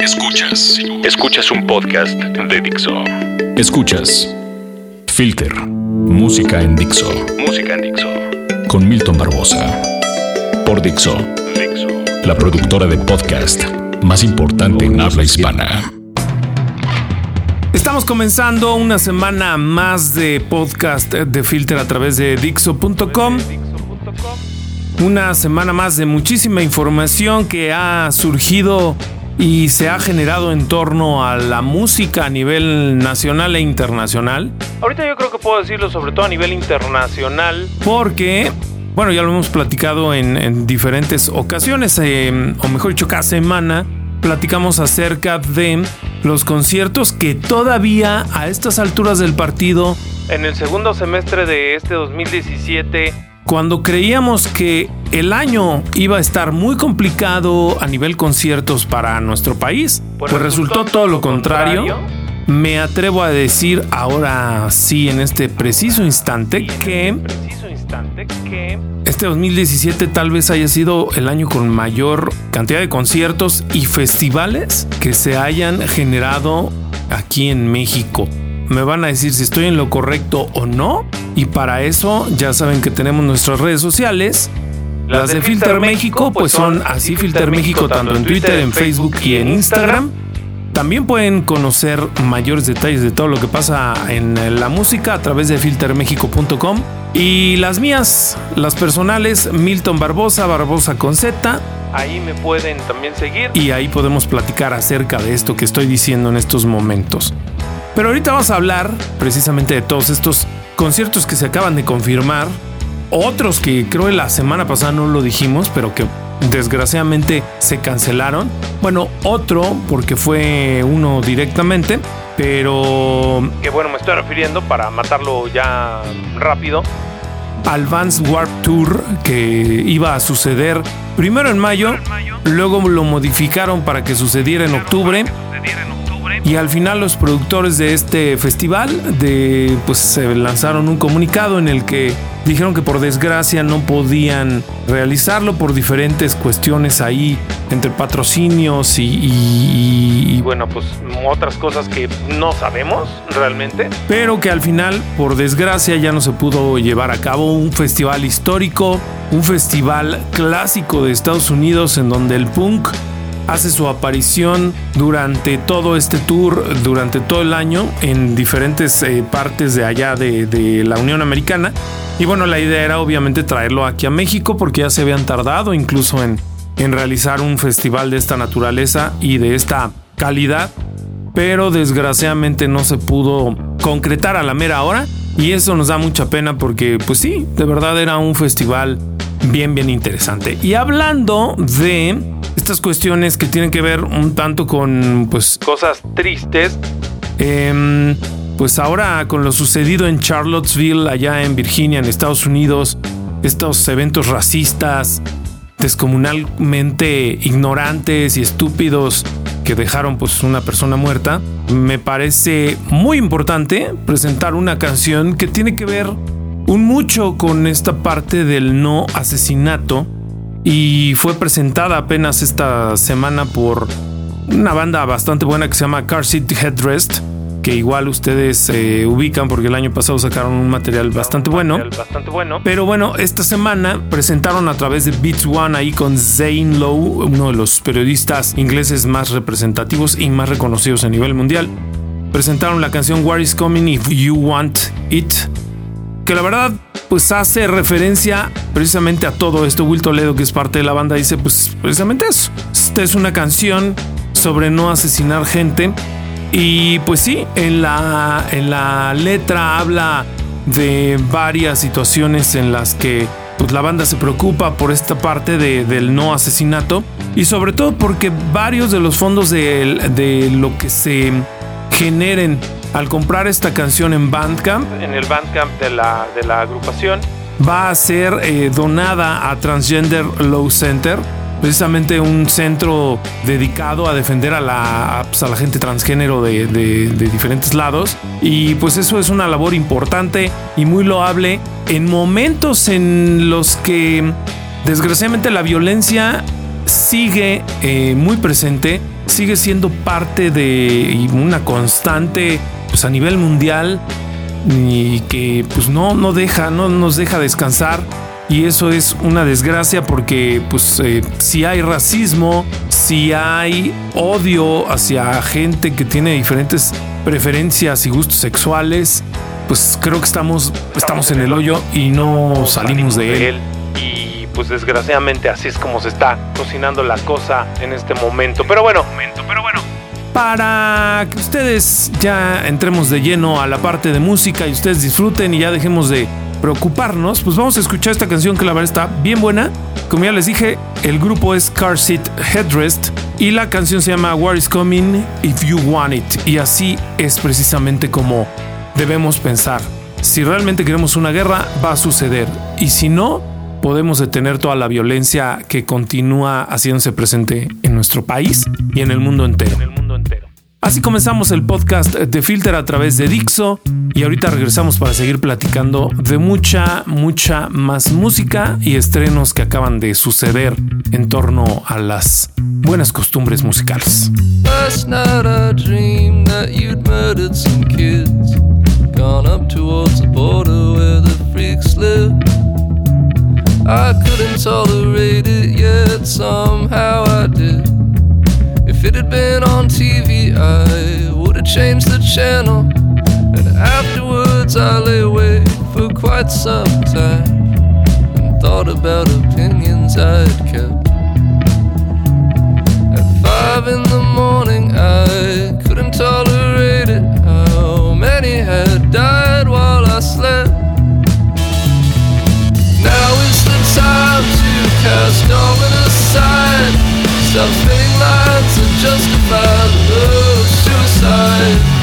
Escuchas. Escuchas un podcast de Dixo. Escuchas. Filter. Música en Dixo. Música en Dixo. Con Milton Barbosa. Por Dixo. Dixo. La productora de podcast más importante en habla hispana. Estamos comenzando una semana más de podcast de Filter a través de Dixo.com. Una semana más de muchísima información que ha surgido y se ha generado en torno a la música a nivel nacional e internacional. Ahorita yo creo que puedo decirlo sobre todo a nivel internacional porque, bueno, ya lo hemos platicado en, diferentes ocasiones, eh, o mejor dicho, cada semana platicamos acerca de los conciertos que todavía a estas alturas del partido, en el segundo semestre de este 2017, cuando creíamos que el año iba a estar muy complicado a nivel conciertos para nuestro país, pues, resultó todo lo contrario. Me atrevo a decir ahora sí, en este preciso instante, que este 2017 tal vez haya sido el año con mayor cantidad de conciertos y festivales que se hayan generado aquí en México me van a decir si estoy en lo correcto o no. Y para eso ya saben que tenemos nuestras redes sociales. Las de Filter México pues son así Filter México tanto en Twitter, en Facebook y en Instagram. También pueden conocer mayores detalles de todo lo que pasa en la música a través de filtermexico.com. Y las mías, las personales, Milton Barbosa, Barbosa con Z. Ahí me pueden también seguir. Y ahí podemos platicar acerca de esto que estoy diciendo en estos momentos. Pero ahorita vamos a hablar precisamente de todos estos conciertos que se acaban de confirmar. Otros que creo que la semana pasada no lo dijimos, pero que desgraciadamente se cancelaron. Bueno, otro porque fue uno directamente, pero que bueno, me estoy refiriendo para matarlo ya rápido. Al Vans Warp Tour que iba a suceder primero en mayo, luego lo modificaron para que sucediera en octubre y al final los productores de este festival de, pues, se lanzaron un comunicado en el que dijeron que por desgracia no podían realizarlo por diferentes cuestiones ahí entre patrocinios y, y, bueno pues otras cosas que no sabemos realmente. Pero que al final por desgracia ya no se pudo llevar a cabo un festival histórico un festival clásico de Estados Unidos en donde el punk hace su aparición durante todo este tour, durante todo el año, en diferentes eh, partes de allá de, la Unión Americana. Y bueno, la idea era obviamente traerlo aquí a México porque ya se habían tardado incluso en, en realizar un festival de esta naturaleza y de esta calidad. Pero desgraciadamente no se pudo concretar a la mera hora. Y eso nos da mucha pena porque, pues sí, de verdad era un festival bien, bien interesante. Y hablando de estas cuestiones que tienen que ver un tanto con pues cosas tristes. Em, pues ahora con lo sucedido en Charlottesville, allá en Virginia, en Estados Unidos, estos eventos racistas, descomunalmente ignorantes y estúpidos que dejaron pues una persona muerta, me parece muy importante presentar una canción que tiene que ver un mucho con esta parte del no asesinato y fue presentada apenas esta semana por una banda bastante buena que se llama Car Seat Headrest que igual ustedes se ubican porque el año pasado sacaron un material bastante bueno. Bastante bueno. Pero bueno, esta semana presentaron a través de Beats One ahí con Zane Lowe, uno de los periodistas ingleses más representativos y más reconocidos a nivel mundial. Presentaron la canción What is Coming If You Want It, que la verdad pues hace referencia precisamente a todo esto. Will Toledo, que es parte de la banda, dice pues precisamente eso. Esta es una canción sobre no asesinar gente. Y pues sí, en la, en la letra habla de varias situaciones en las que pues, la banda se preocupa por esta parte del no asesinato. Y sobre todo porque varios de los fondos de, de lo que se generen al comprar esta canción en Bandcamp, en el Bandcamp de la, de la agrupación, va a ser eh, donada a Transgender Law Center, precisamente un centro dedicado a defender a la, pues, a la gente transgénero de, de, diferentes lados. Y pues eso es una labor importante y muy loable en momentos en los que desgraciadamente la violencia sigue eh, muy presente sigue siendo parte de una constante pues, a nivel mundial y que pues no, no deja, no nos deja descansar. Y eso es una desgracia porque pues eh, si hay racismo, si hay odio hacia gente que tiene diferentes preferencias y gustos sexuales, pues creo que estamos, estamos en el hoyo y no salimos de él. Y pues desgraciadamente así es como se está cocinando la cosa en este momento. Pero bueno, pero bueno. Para que ustedes ya entremos de lleno a la parte de música y ustedes disfruten y ya dejemos de preocuparnos, pues vamos a escuchar esta canción que la verdad está bien buena. Como ya les dije, el grupo es Car Seat Headrest y la canción se llama War is Coming If You Want It. Y así es precisamente como debemos pensar. Si realmente queremos una guerra, va a suceder. Y si no, podemos detener toda la violencia que continúa haciéndose presente en nuestro país y en el mundo entero. Así comenzamos el podcast de Filter a través de Dixo y ahorita regresamos para seguir platicando de mucha, mucha más música y estrenos que acaban de suceder en torno a las buenas costumbres musicales. I couldn't tolerate it yet, somehow I did. If it had been on TV, I would have changed the channel. And afterwards, I lay awake for quite some time and thought about opinions I'd kept. At five in the morning, I couldn't tolerate it. How many had died while I slept. Now is the time to cast ominous aside. Some fitting lines to justify the suicide.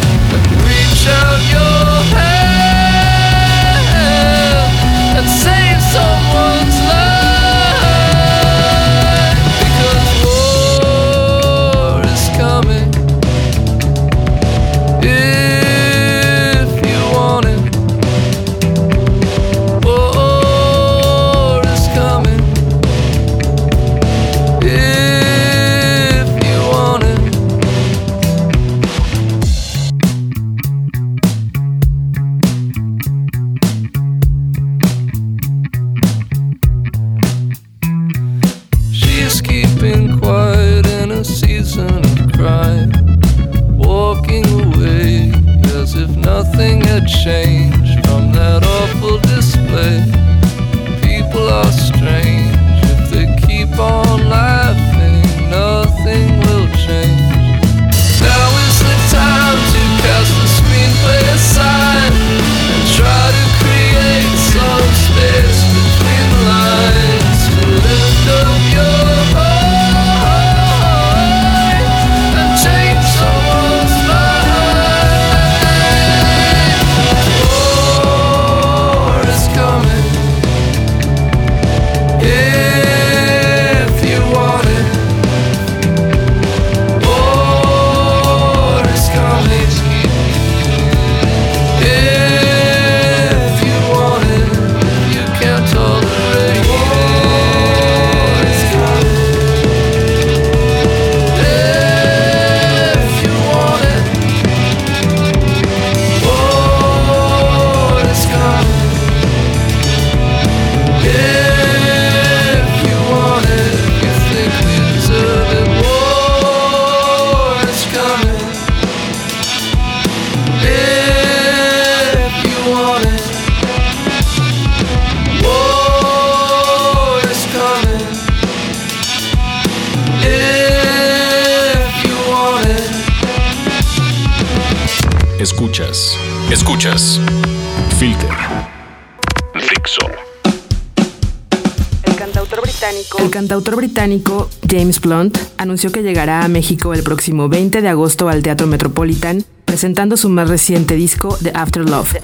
Cantautor británico. James Blunt anunció que llegará a México el próximo 20 de agosto al Teatro Metropolitan presentando su más reciente disco The After Love.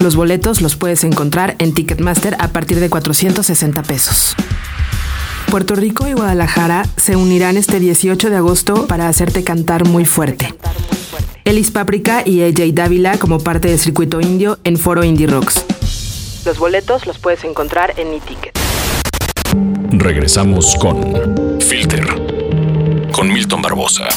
Los boletos los puedes encontrar en Ticketmaster a partir de 460 pesos. Puerto Rico y Guadalajara se unirán este 18 de agosto para hacerte cantar muy fuerte. Elis Paprika y AJ Dávila como parte del circuito indio en Foro Indie Rocks. Los boletos los puedes encontrar en mi ticket. Regresamos con Filter con Milton Barbosa.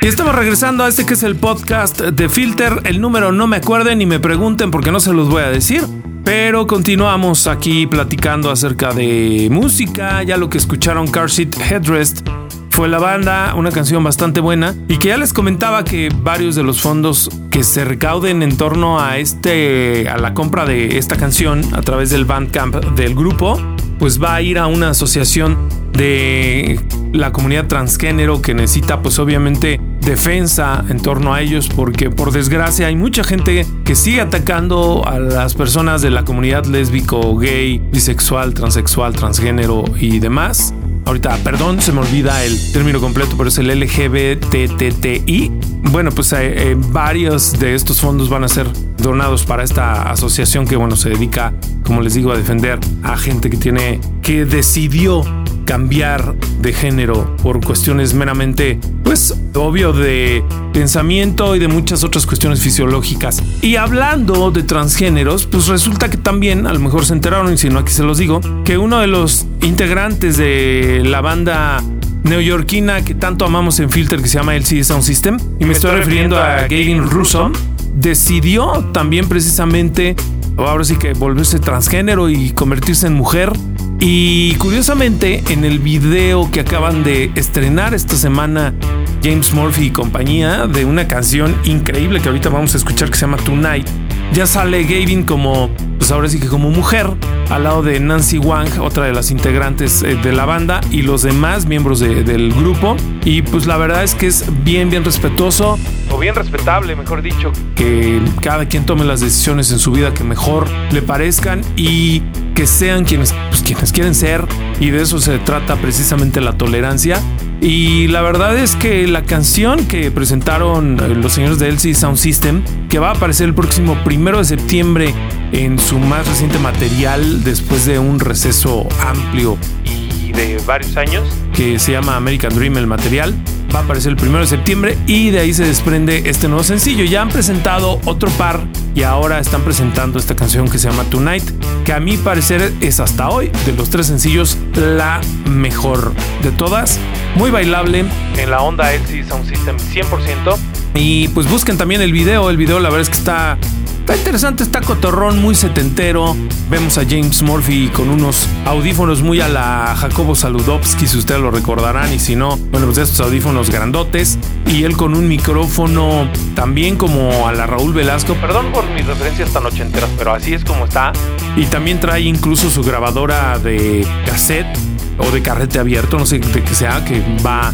Y estamos regresando a este que es el podcast de Filter. El número no me acuerden ni me pregunten porque no se los voy a decir. Pero continuamos aquí platicando acerca de música. Ya lo que escucharon Car Seat Headrest fue la banda, una canción bastante buena y que ya les comentaba que varios de los fondos que se recauden en torno a este a la compra de esta canción a través del Bandcamp del grupo, pues va a ir a una asociación de la comunidad transgénero que necesita pues obviamente defensa en torno a ellos porque por desgracia hay mucha gente que sigue atacando a las personas de la comunidad lésbico, gay, bisexual, transexual, transgénero y demás. Ahorita, perdón, se me olvida el término completo, pero es el LGBTTI. Bueno, pues eh, eh, varios de estos fondos van a ser donados para esta asociación que, bueno, se dedica, como les digo, a defender a gente que tiene, que decidió cambiar de género por cuestiones meramente, pues obvio, de pensamiento y de muchas otras cuestiones fisiológicas. Y hablando de transgéneros, pues resulta que también, a lo mejor se enteraron, y si no aquí se los digo, que uno de los integrantes de la banda neoyorquina que tanto amamos en Filter, que se llama LCD Sound System, y me, estoy, refiriendo a Gavin Russo, decidió también precisamente, ahora sí que volverse transgénero y convertirse en mujer. Y curiosamente, en el video que acaban de estrenar esta semana James Murphy y compañía de una canción increíble que ahorita vamos a escuchar que se llama Tonight, ya sale Gavin como, pues ahora sí que como mujer, al lado de Nancy Wang, otra de las integrantes eh, de la banda, y los demás miembros del grupo. Y pues la verdad es que es bien, bien respetuoso, o bien respetable, mejor dicho, que cada quien tome las decisiones en su vida que mejor le parezcan y que sean quienes, pues, quienes quieren ser. Y de eso se trata precisamente la tolerancia. Y la verdad es que la canción que presentaron eh, los señores de LC Sound System, que va a aparecer el próximo primero de septiembre en su más reciente material después de un receso amplio y de varios años, que se llama American Dream el material, va a aparecer el primero de septiembre y de ahí se desprende este nuevo sencillo. Ya han presentado otro par y ahora están presentando esta canción que se llama Tonight, que a mi parecer es hasta hoy de los tres sencillos la mejor de todas. Muy bailable en la onda LC Sound System 100%. Y pues busquen también el video, el video la verdad es que está Está interesante, está cotorrón, muy setentero. Vemos a James Murphy con unos audífonos muy a la Jacobo Saludowski, si ustedes lo recordarán, y si no, bueno, pues estos audífonos grandotes. Y él con un micrófono también como a la Raúl Velasco. Perdón por mis referencias tan ochenteras, pero así es como está. Y también trae incluso su grabadora de cassette o de carrete abierto, no sé de qué sea, que va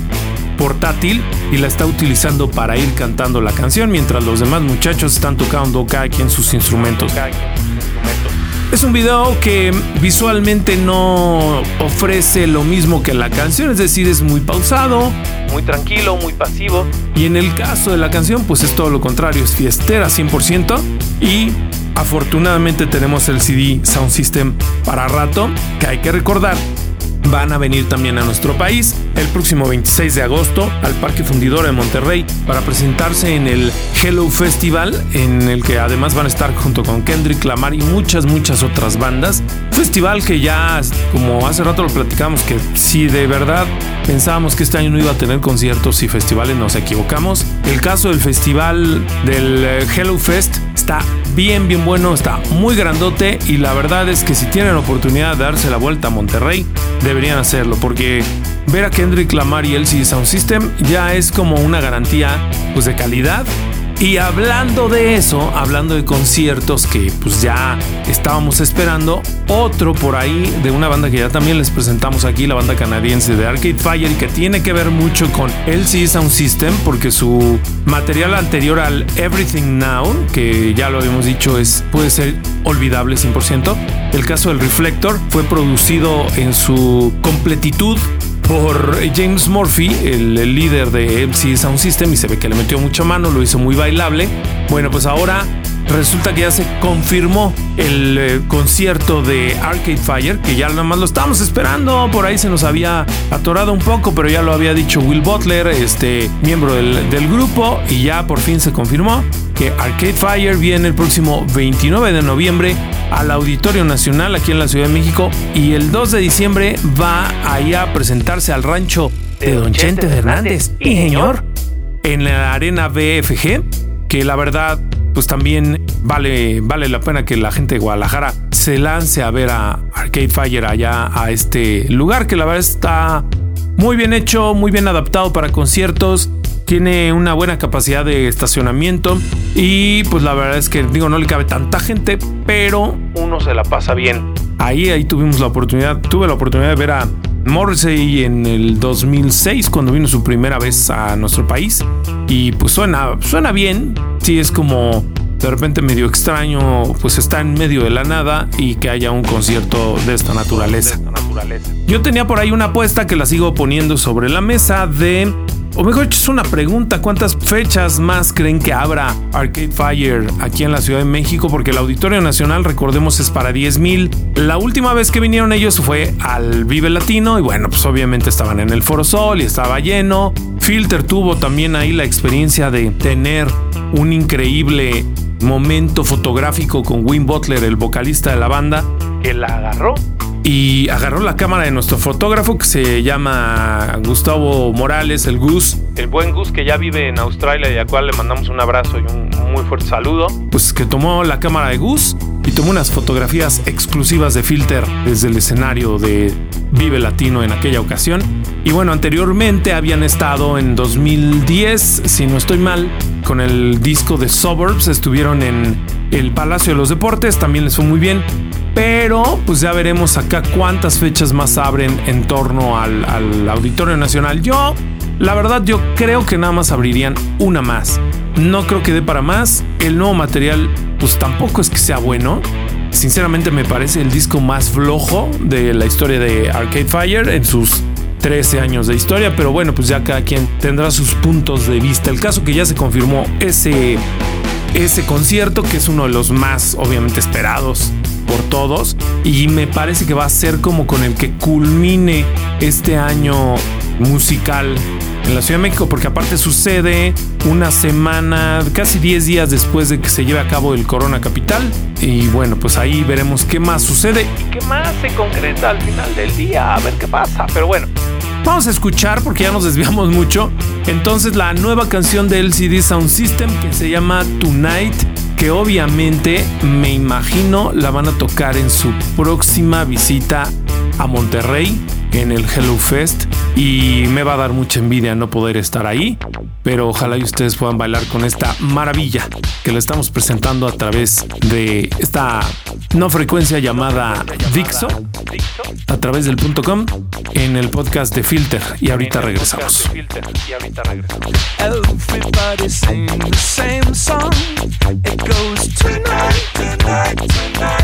portátil y la está utilizando para ir cantando la canción mientras los demás muchachos están tocando cada quien sus instrumentos. Es un video que visualmente no ofrece lo mismo que la canción, es decir, es muy pausado, muy tranquilo, muy pasivo. Y en el caso de la canción, pues es todo lo contrario, es fiestera 100% y afortunadamente tenemos el CD Sound System para rato, que hay que recordar van a venir también a nuestro país el próximo 26 de agosto al Parque Fundidora de Monterrey para presentarse en el Hello Festival, en el que además van a estar junto con Kendrick Lamar y muchas, muchas otras bandas. Festival que ya, como hace rato lo platicamos, que si de verdad pensábamos que este año no iba a tener conciertos y festivales, nos equivocamos. El caso del festival del eh, Hello Fest está bien, bien bueno, está muy grandote y la verdad es que si tienen oportunidad de darse la vuelta a Monterrey, deberían hacerlo porque ver a Kendrick Lamar y LCD Sound System ya es como una garantía pues de calidad y hablando de eso, hablando de conciertos que pues ya estábamos esperando, otro por ahí de una banda que ya también les presentamos aquí, la banda canadiense de Arcade Fire, que tiene que ver mucho con LC Sound System, porque su material anterior al Everything Now, que ya lo habíamos dicho, es, puede ser olvidable 100%. El caso del Reflector fue producido en su completitud por James Murphy, el, líder de MC Sound System, y se ve que le metió mucha mano, lo hizo muy bailable. Bueno, pues ahora resulta que ya se confirmó el eh, concierto de Arcade Fire, que ya nada más lo estábamos esperando, por ahí se nos había atorado un poco, pero ya lo había dicho Will Butler, este miembro del, del grupo, y ya por fin se confirmó que Arcade Fire viene el próximo 29 de noviembre al Auditorio Nacional aquí en la Ciudad de México y el 2 de diciembre va allá a presentarse al rancho de Don Chente Hernández. Y señor, en la arena BFG, que la verdad, pues también vale, vale la pena que la gente de Guadalajara se lance a ver a Arcade Fire allá a este lugar, que la verdad está muy bien hecho, muy bien adaptado para conciertos tiene una buena capacidad de estacionamiento y pues la verdad es que digo no le cabe tanta gente, pero uno se la pasa bien. Ahí ahí tuvimos la oportunidad, tuve la oportunidad de ver a Morrissey en el 2006 cuando vino su primera vez a nuestro país. Y pues suena suena bien, sí es como de repente medio extraño, pues está en medio de la nada y que haya un concierto de esta naturaleza. Yo tenía por ahí una apuesta que la sigo poniendo sobre la mesa de o mejor es una pregunta, ¿cuántas fechas más creen que habrá Arcade Fire aquí en la Ciudad de México? Porque el Auditorio Nacional, recordemos, es para 10 mil. La última vez que vinieron ellos fue al Vive Latino y bueno, pues obviamente estaban en el Foro Sol y estaba lleno. Filter tuvo también ahí la experiencia de tener un increíble momento fotográfico con Wim Butler, el vocalista de la banda, que la agarró y agarró la cámara de nuestro fotógrafo que se llama Gustavo Morales, el Gus, el buen Gus que ya vive en Australia y al cual le mandamos un abrazo y un muy fuerte saludo. Pues que tomó la cámara de Gus y tomó unas fotografías exclusivas de Filter desde el escenario de Vive Latino en aquella ocasión. Y bueno, anteriormente habían estado en 2010, si no estoy mal, con el disco de Suburbs, estuvieron en el Palacio de los Deportes, también les fue muy bien. Pero pues ya veremos acá cuántas fechas más abren en torno al, Auditorio Nacional. Yo, la verdad, yo creo que nada más abrirían una más. No creo que dé para más. El nuevo material pues tampoco es que sea bueno. Sinceramente me parece el disco más flojo de la historia de Arcade Fire en sus 13 años de historia, pero bueno, pues ya cada quien tendrá sus puntos de vista. El caso que ya se confirmó ese, ese concierto, que es uno de los más obviamente esperados por todos y me parece que va a ser como con el que culmine este año musical en la Ciudad de México, porque aparte sucede una semana, casi 10 días después de que se lleve a cabo el Corona Capital. Y bueno, pues ahí veremos qué más sucede y qué más se concreta al final del día, a ver qué pasa. Pero bueno, vamos a escuchar porque ya nos desviamos mucho. Entonces la nueva canción de LCD Sound System que se llama Tonight que obviamente me imagino la van a tocar en su próxima visita a Monterrey en el Hello Fest y me va a dar mucha envidia no poder estar ahí, pero ojalá y ustedes puedan bailar con esta maravilla que le estamos presentando a través de esta no frecuencia llamada Dixo a través del punto en el podcast de Filter y ahorita regresamos. Everybody sing the same song. It goes tonight, tonight, tonight,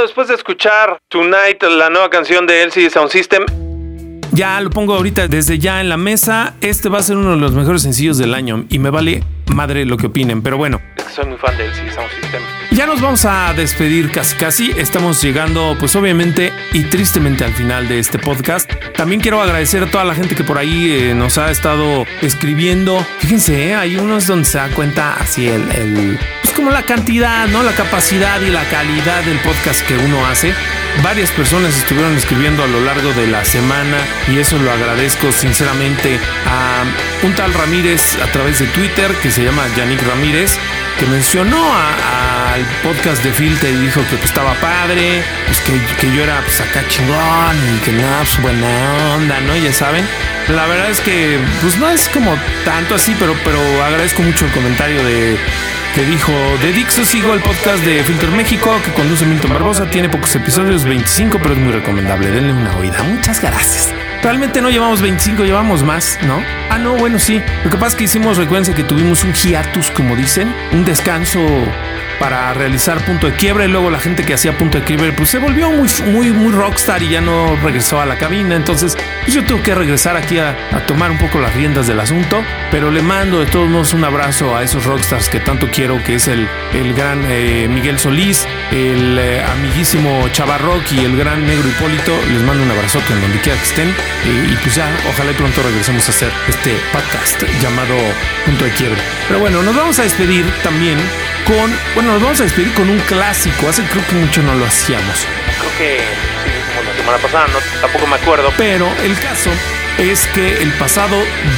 Después de escuchar Tonight, la nueva canción de LCD Sound System. Ya lo pongo ahorita desde ya en la mesa. Este va a ser uno de los mejores sencillos del año y me vale madre lo que opinen. Pero bueno, soy muy fan de LCD Sound System. Ya nos vamos a despedir casi casi. Estamos llegando, pues obviamente y tristemente al final de este podcast. También quiero agradecer a toda la gente que por ahí eh, nos ha estado escribiendo. Fíjense, eh, hay unos donde se da cuenta así el, el pues como la cantidad, ¿no? La capacidad y la calidad del podcast que uno hace. Varias personas estuvieron escribiendo a lo largo de la semana y eso lo agradezco sinceramente a un tal Ramírez a través de Twitter que se llama Yannick Ramírez que mencionó al podcast de Filter y dijo que pues, estaba padre, pues que, que yo era pues acá chingón y que no, pues buena onda, ¿no? Ya saben. La verdad es que pues no es como tanto así, pero, pero agradezco mucho el comentario de que dijo, de Dixo sigo el podcast de Filter México que conduce Milton Barbosa, tiene pocos episodios, 25, pero es muy recomendable, denle una oída. Muchas gracias. Realmente no llevamos 25, llevamos más, ¿no? Ah, no, bueno, sí. Lo que pasa es que hicimos, recuerden que tuvimos un hiatus, como dicen, un descanso para realizar punto de quiebre. Luego la gente que hacía punto de quiebre, pues se volvió muy, muy, muy rockstar y ya no regresó a la cabina. Entonces, pues yo tuve que regresar aquí a, a tomar un poco las riendas del asunto. Pero le mando de todos modos un abrazo a esos rockstars que tanto quiero, que es el, el gran eh, Miguel Solís, el eh, amiguísimo Chavarrock y el gran Negro Hipólito. Les mando un abrazote en donde quiera que estén. Eh, y pues ya, ojalá pronto regresemos a hacer este podcast llamado Punto de Quiebre. Pero bueno, nos vamos a despedir también con, bueno, nos vamos a despedir con un clásico. Hace creo que mucho no lo hacíamos. Creo que sí, como la semana pasada, no, tampoco me acuerdo. Pero el caso es que el pasado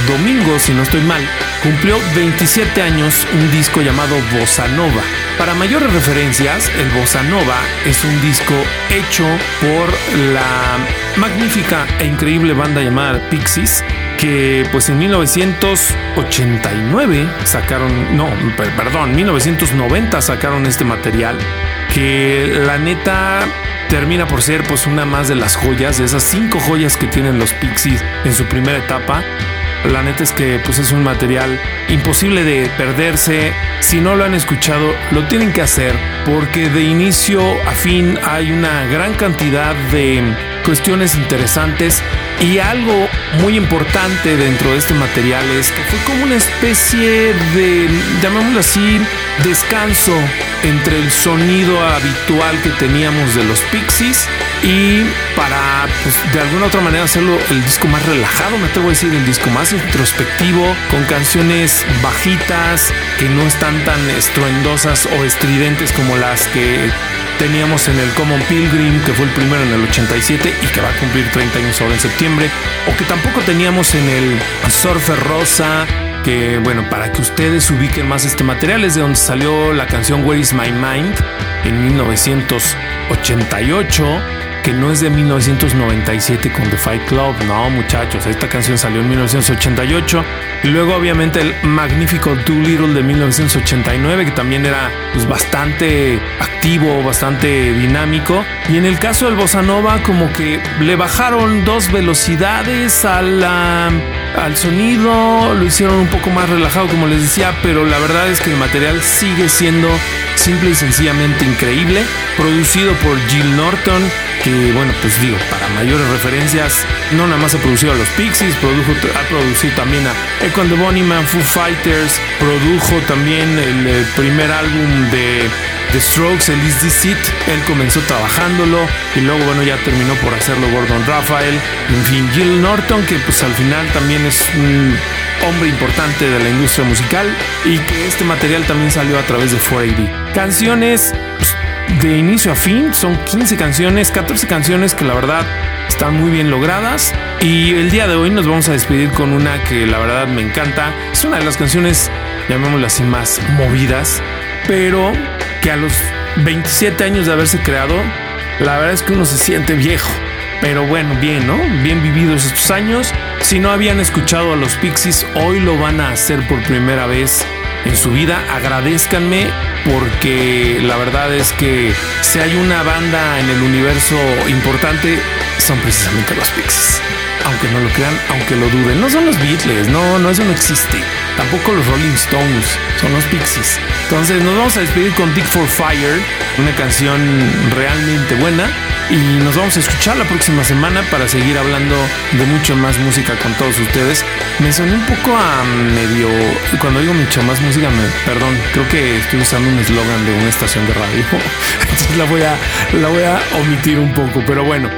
domingo, si no estoy mal, cumplió 27 años un disco llamado Bossa Nova. Para mayores referencias, el Bossa Nova es un disco hecho por la magnífica e increíble banda llamada Pixies, que pues en 1989 sacaron, no, perdón, 1990 sacaron este material, que la neta termina por ser pues una más de las joyas, de esas cinco joyas que tienen los Pixies en su primera etapa. La neta es que pues es un material imposible de perderse. Si no lo han escuchado, lo tienen que hacer porque de inicio a fin hay una gran cantidad de cuestiones interesantes y algo muy importante dentro de este material es que fue como una especie de, llamémoslo así, descanso entre el sonido habitual que teníamos de los Pixies y para pues, de alguna otra manera hacerlo el disco más relajado, me atrevo a decir, el disco más introspectivo, con canciones bajitas que no están tan estruendosas o estridentes como las que teníamos en el Common Pilgrim, que fue el primero en el 87 y que va a cumplir 30 años ahora en septiembre, o que tampoco teníamos en el Surfer Rosa, que bueno, para que ustedes ubiquen más este material es de donde salió la canción Where is My Mind en 1988 que no es de 1997 con The Fight Club, no muchachos, esta canción salió en 1988 y luego obviamente el magnífico Too Little de 1989 que también era pues, bastante activo, bastante dinámico. Y en el caso del Bossa Nova como que le bajaron dos velocidades al sonido, lo hicieron un poco más relajado como les decía, pero la verdad es que el material sigue siendo simple y sencillamente increíble, producido por Jill Norton, que bueno, pues digo, para mayores referencias, no nada más ha producido a los Pixies, produjo, ha producido también a Echo and the Bunnyman, Foo Fighters, produjo también el, primer álbum de The Strokes, el Is This It, él comenzó trabajándolo y luego bueno ya terminó por hacerlo Gordon Raphael, en fin, Jill Norton, que pues al final también es un hombre importante de la industria musical y que este material también salió a través de 4AD. Canciones pues, de inicio a fin, son 15 canciones, 14 canciones que la verdad están muy bien logradas y el día de hoy nos vamos a despedir con una que la verdad me encanta. Es una de las canciones, llamémosla así, más movidas, pero que a los 27 años de haberse creado, la verdad es que uno se siente viejo. Pero bueno, bien, ¿no? Bien vividos estos años. Si no habían escuchado a los Pixies, hoy lo van a hacer por primera vez en su vida. Agradezcanme porque la verdad es que si hay una banda en el universo importante, son precisamente los Pixies. Aunque no lo crean, aunque lo duden. No son los Beatles, no, no, eso no existe. Tampoco los Rolling Stones, son los Pixies. Entonces nos vamos a despedir con Dick for Fire, una canción realmente buena y nos vamos a escuchar la próxima semana para seguir hablando de mucho más música con todos ustedes. Me soné un poco a medio, cuando digo mucho más música, me, perdón, creo que estoy usando un eslogan de una estación de radio, entonces la voy a, la voy a omitir un poco, pero bueno.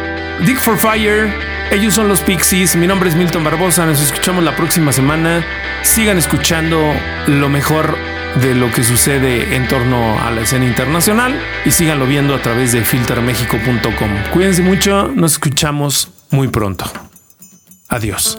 Dick for Fire, ellos son los Pixies, mi nombre es Milton Barbosa, nos escuchamos la próxima semana. Sigan escuchando lo mejor de lo que sucede en torno a la escena internacional y síganlo viendo a través de filtermexico.com. Cuídense mucho, nos escuchamos muy pronto. Adiós.